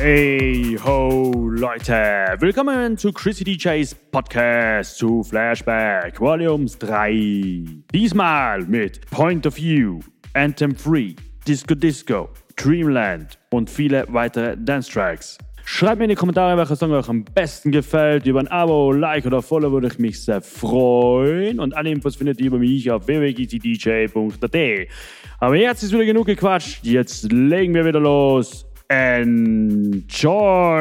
Hey ho Leute, willkommen zu Chrissy DJs Podcast zu Flashback Volumes 3. Diesmal mit Point of View, Anthem Free, Disco Disco, Dreamland und viele weitere Dance Tracks. Schreibt mir in die Kommentare, welcher Song euch am besten gefällt. Über ein Abo, Like oder Follow würde ich mich sehr freuen. Und alle Infos findet ihr über mich auf www.gtdj.at. Aber jetzt ist wieder genug gequatscht. Jetzt legen wir wieder los. Enjoy!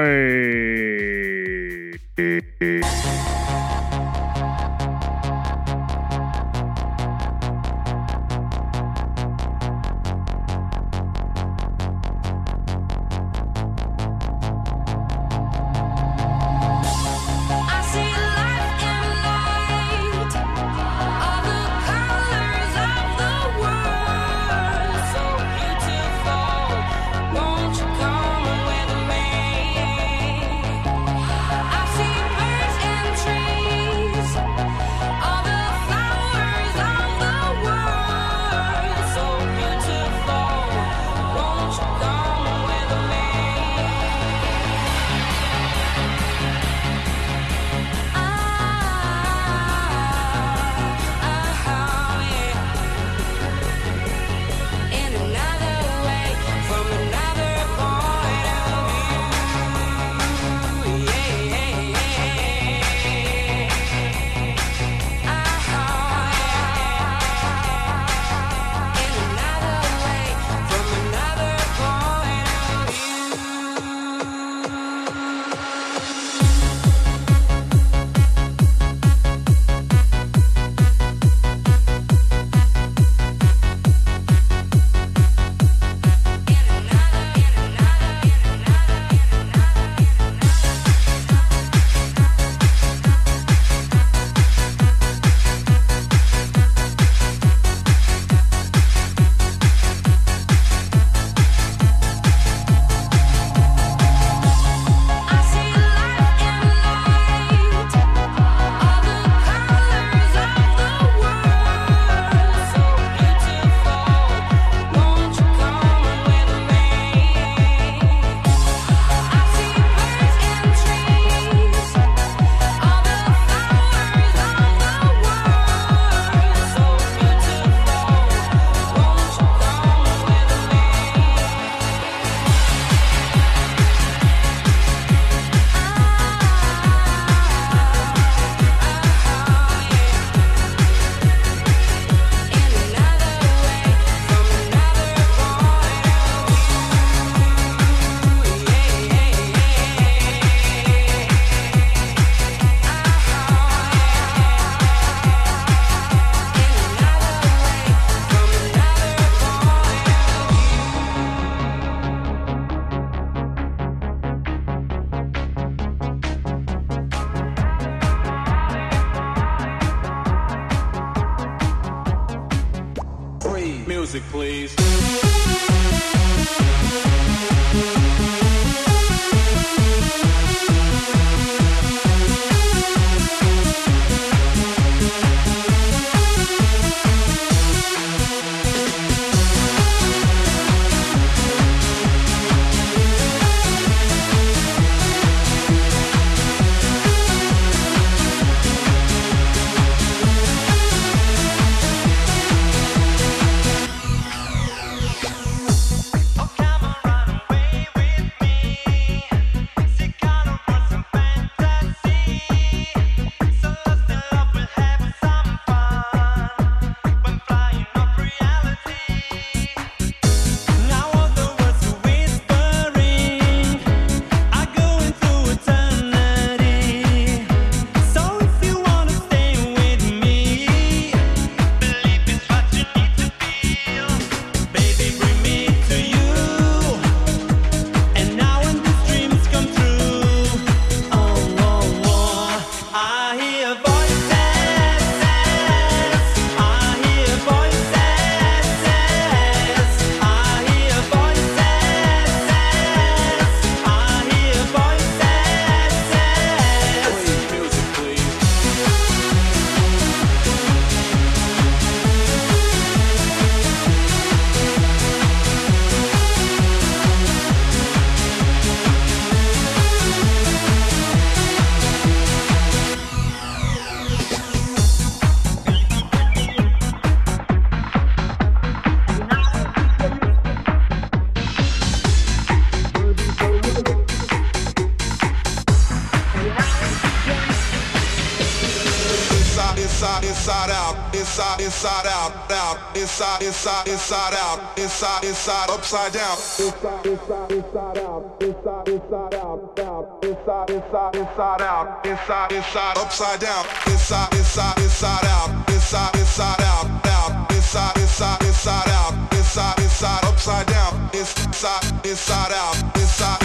Inside, inside, out, inside, inside, upside down. Inside, inside, inside out, inside, inside out, out, inside, inside, inside out, inside, inside, upside down. Inside, inside, inside out, inside, inside out, out, inside, inside, inside out, inside, inside, upside down. Inside, inside out, inside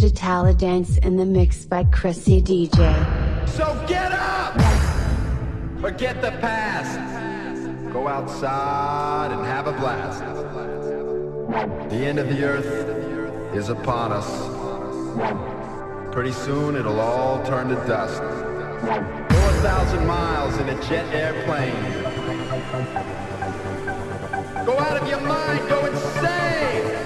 Jatala dance in the mix by Chrissy DJ. So get up! Forget the past. Go outside and have a blast. The end of the earth is upon us. Pretty soon it'll all turn to dust. A thousand miles in a jet airplane. Go out of your mind, go insane!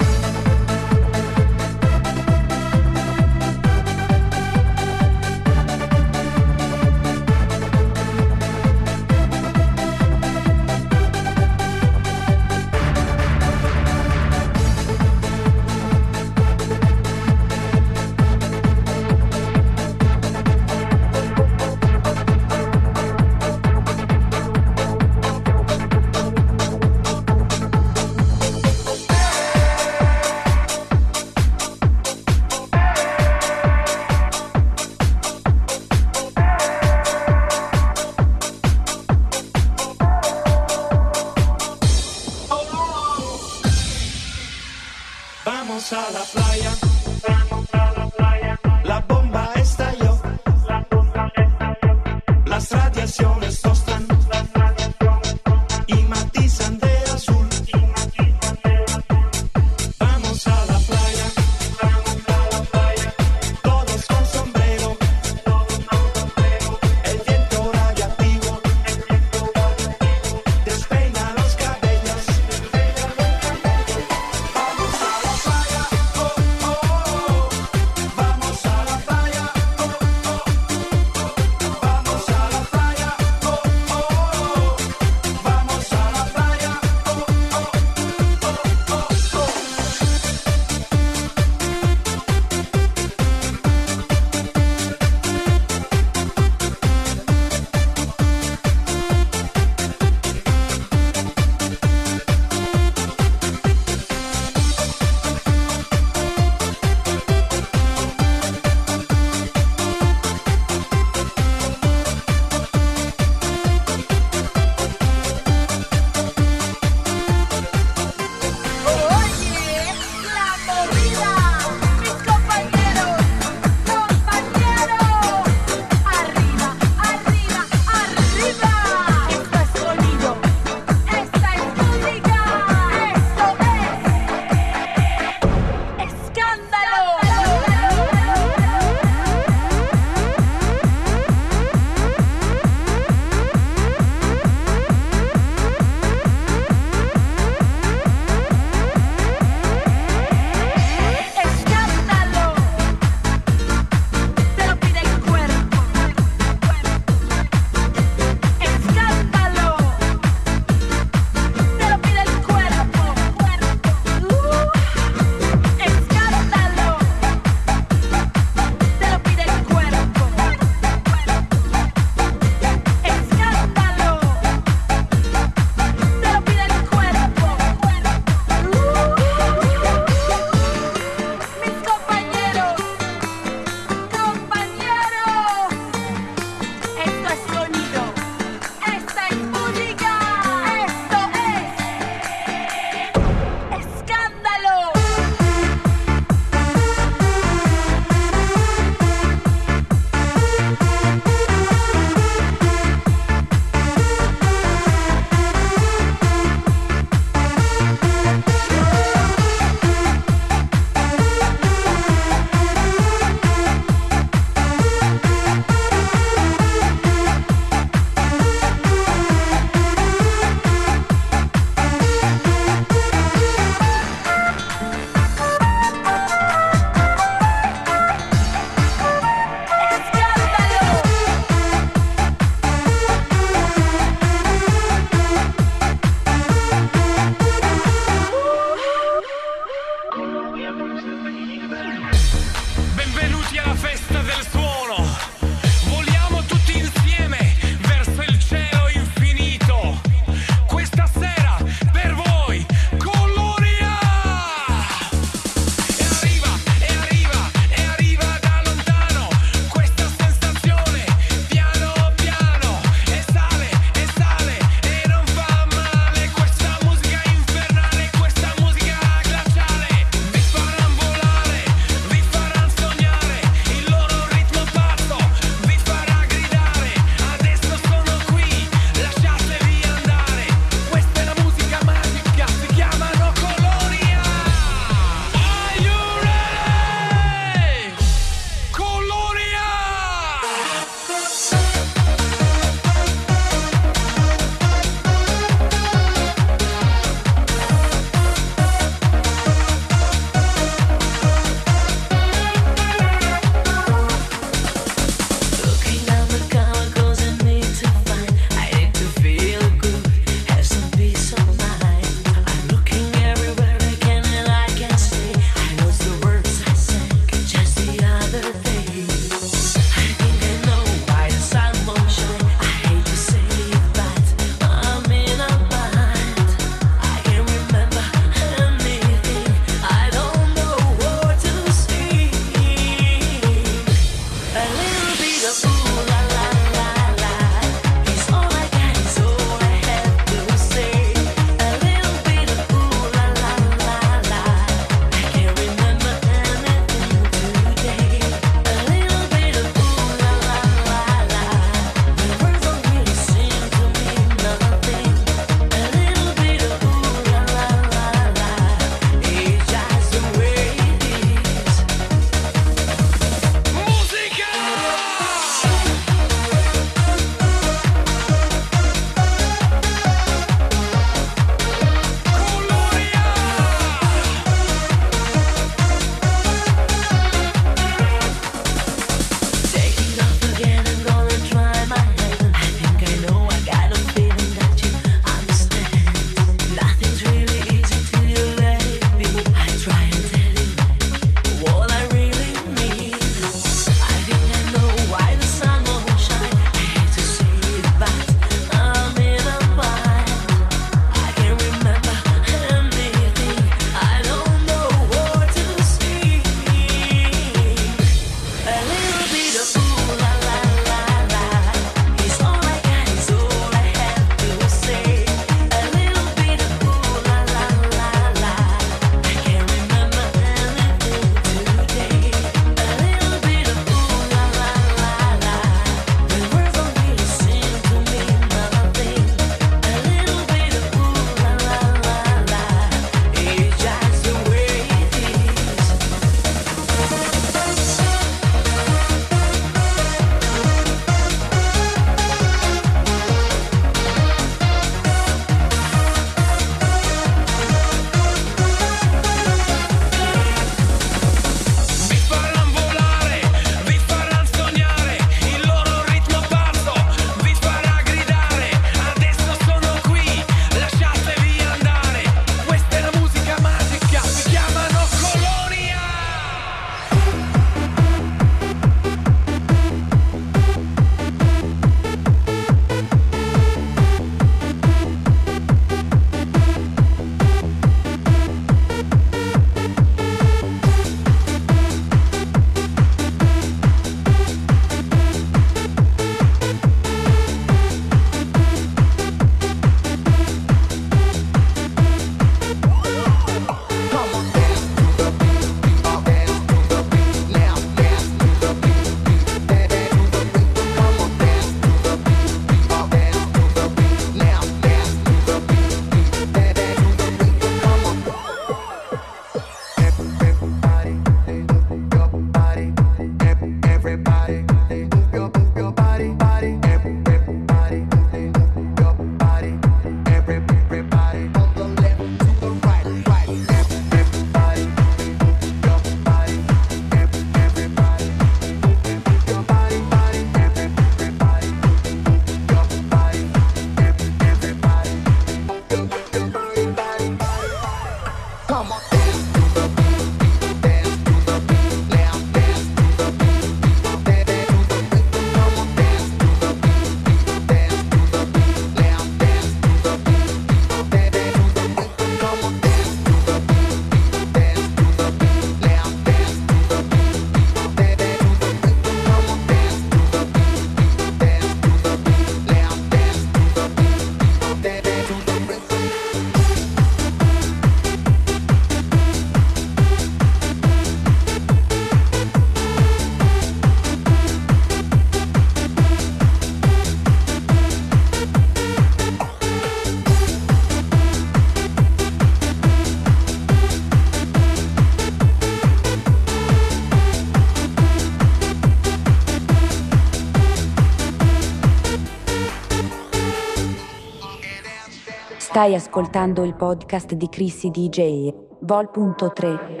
Stai ascoltando il podcast di Chrissy DJ, Vol.3.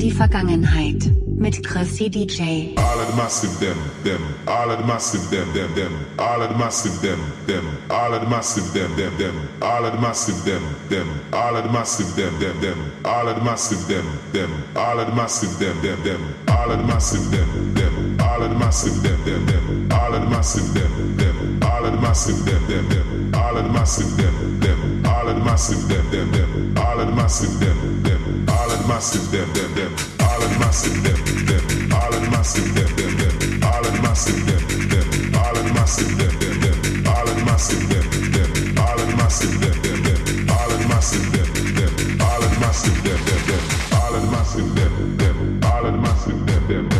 die Vergangenheit mit Chrissy DJ. All of the massive them, them, all of the massive them, them, them, all of the massive them, them, all of the massive them, them, them, all of the massive them, them, all of the massive them, them, them, all of the massive them, them, all of the massive them, them, them, all of the massive them, them, all of the massive them, them, them, all of the massive them, them, all the massive them, them, them, all the massive them, them, all the massive them, them, them, all the massive them, them, island massive them them them island massive them them island massive them them them island massive them them island massive them them them island massive them them island massive them them them island massive them them island massive them them them island massive them them island massive them them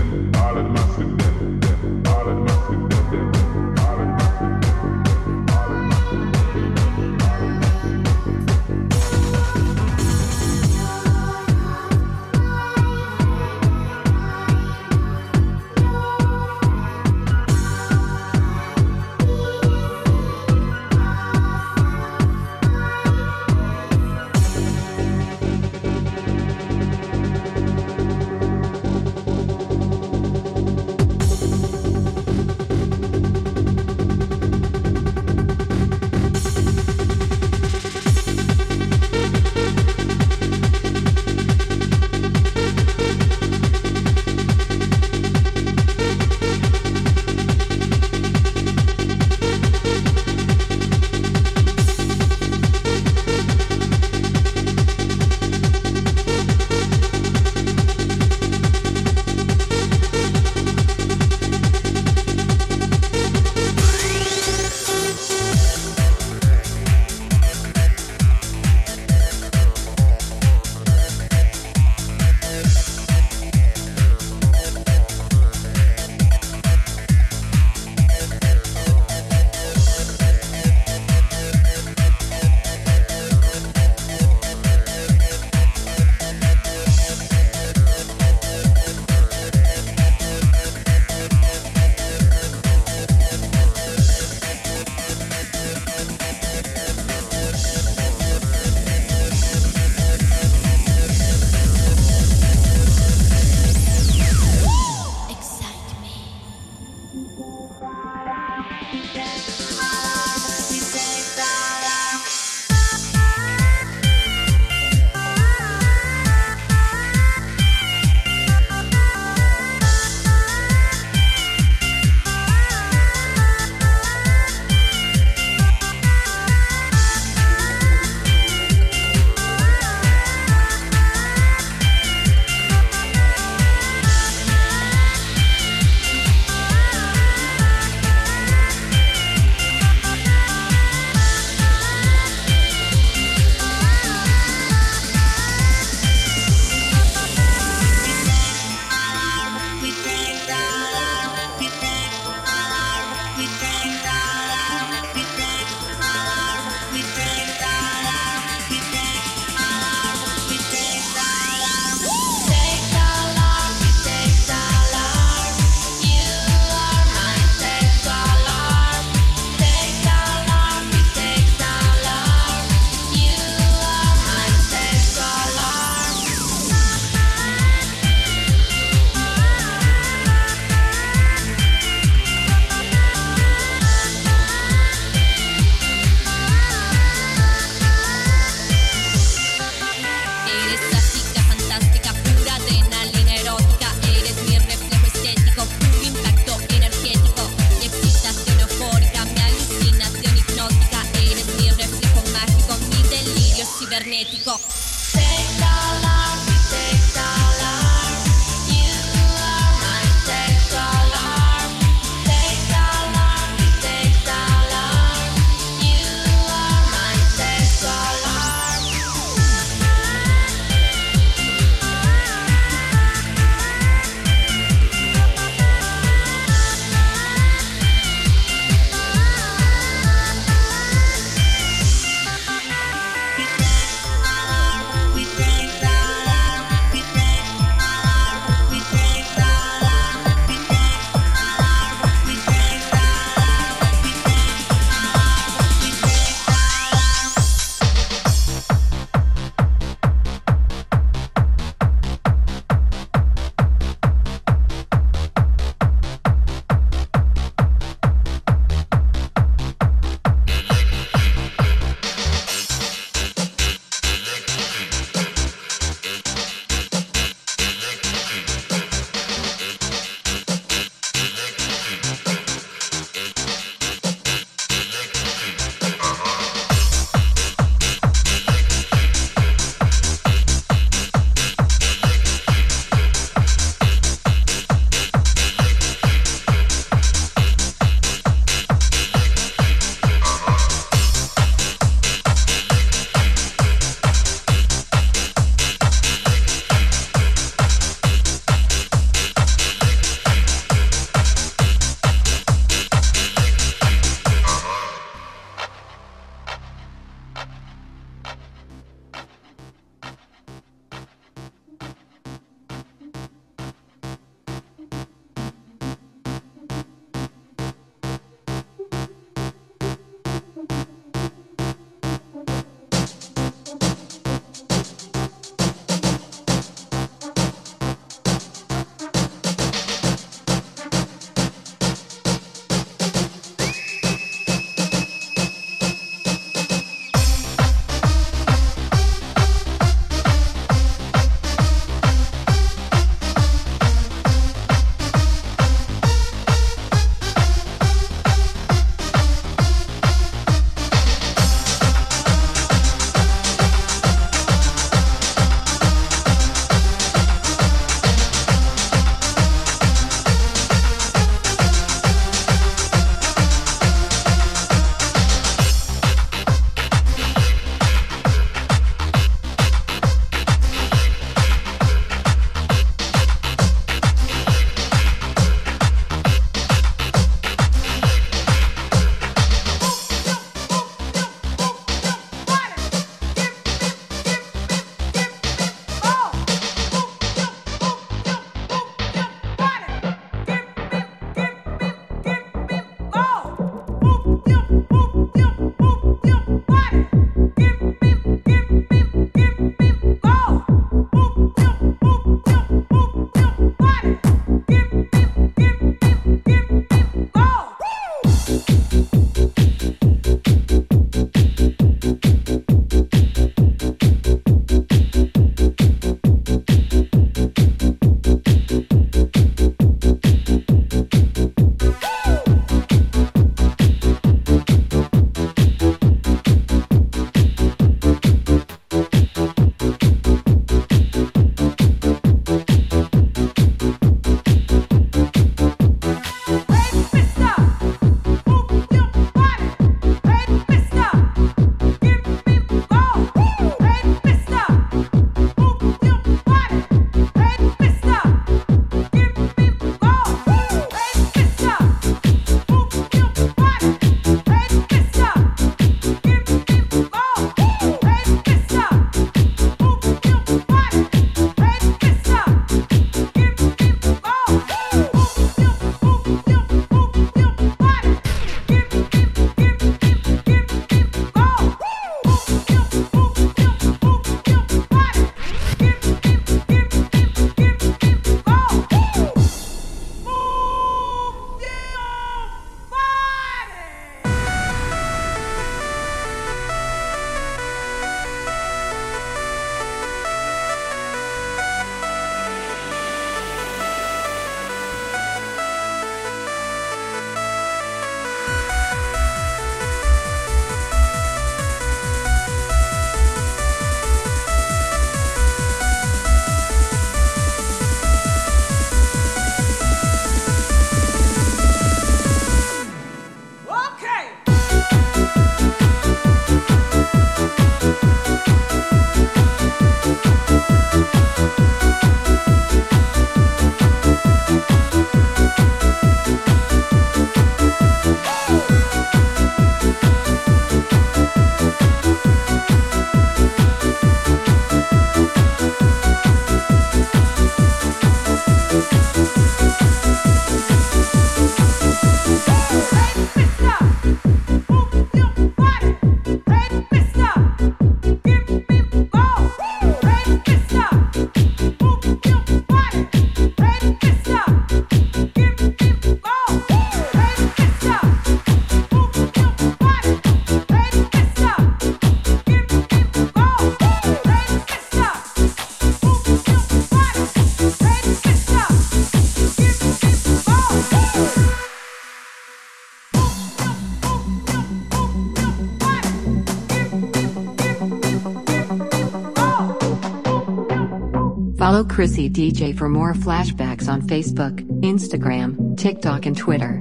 Follow Chrissy DJ for more flashbacks on Facebook, Instagram, TikTok, and Twitter.